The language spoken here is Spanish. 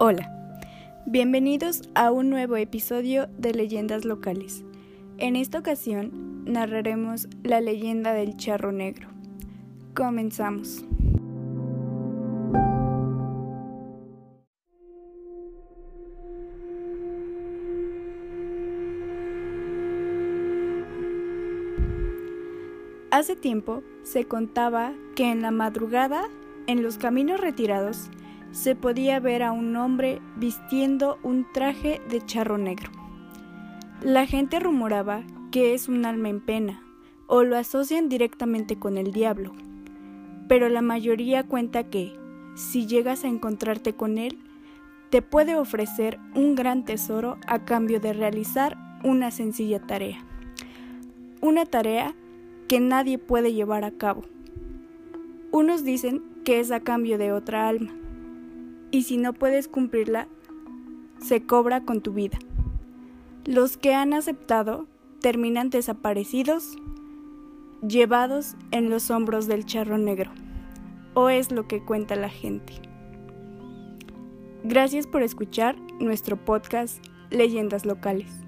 Hola, bienvenidos a un nuevo episodio de Leyendas Locales. En esta ocasión narraremos la leyenda del charro negro. Comenzamos. Hace tiempo se contaba que en la madrugada, en los caminos retirados, se podía ver a un hombre vistiendo un traje de charro negro. La gente rumoraba que es un alma en pena o lo asocian directamente con el diablo, pero la mayoría cuenta que, si llegas a encontrarte con él, te puede ofrecer un gran tesoro a cambio de realizar una sencilla tarea. Una tarea que nadie puede llevar a cabo. Unos dicen que es a cambio de otra alma, y si no puedes cumplirla, se cobra con tu vida. Los que han aceptado terminan desaparecidos, llevados en los hombros del charro negro, o es lo que cuenta la gente. Gracias por escuchar nuestro podcast Leyendas Locales.